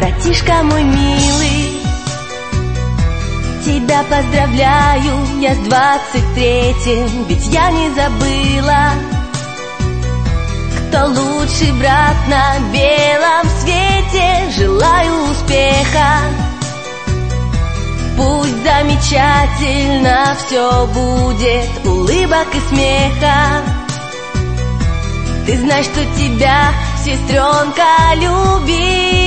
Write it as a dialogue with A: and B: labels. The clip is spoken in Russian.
A: братишка мой милый Тебя поздравляю я с двадцать третьим Ведь я не забыла Кто лучший брат на белом свете. Желаю успеха Пусть замечательно все будет Улыбок и смеха. Ты знаешь, что тебя, сестренка, любит.